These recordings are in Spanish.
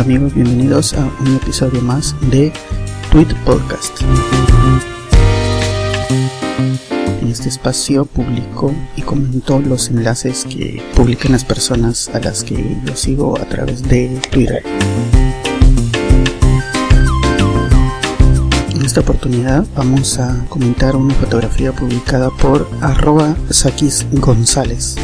amigos, bienvenidos a un episodio más de Tweet Podcast. En este espacio publico y comento los enlaces que publican las personas a las que yo sigo a través de Twitter. En esta oportunidad vamos a comentar una fotografía publicada por arroba Sakis González.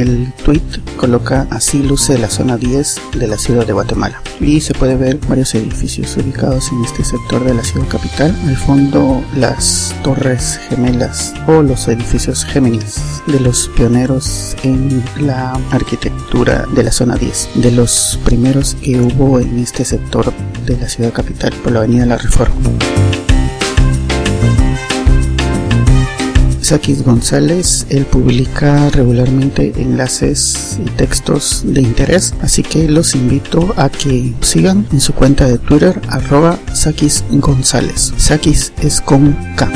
El tweet coloca así luce la zona 10 de la ciudad de Guatemala y se puede ver varios edificios ubicados en este sector de la ciudad capital. Al fondo las torres gemelas o los edificios Géminis de los pioneros en la arquitectura de la zona 10, de los primeros que hubo en este sector de la ciudad capital por la avenida La Reforma. Sakis González, él publica regularmente enlaces y textos de interés, así que los invito a que sigan en su cuenta de Twitter arroba Sakis González. Sakis es con K.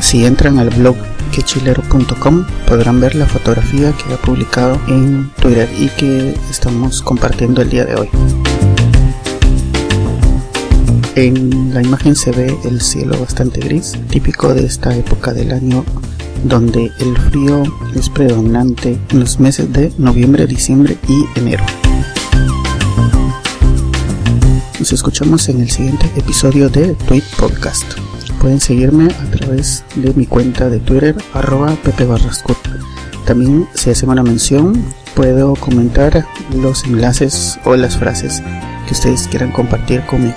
Si entran al blog quechilero.com podrán ver la fotografía que ha publicado en Twitter y que estamos compartiendo el día de hoy. En la imagen se ve el cielo bastante gris, típico de esta época del año donde el frío es predominante en los meses de noviembre, diciembre y enero. Nos escuchamos en el siguiente episodio de Tweet Podcast. Pueden seguirme a través de mi cuenta de Twitter, arroba Pepe También si hacen una mención, puedo comentar los enlaces o las frases que ustedes quieran compartir conmigo.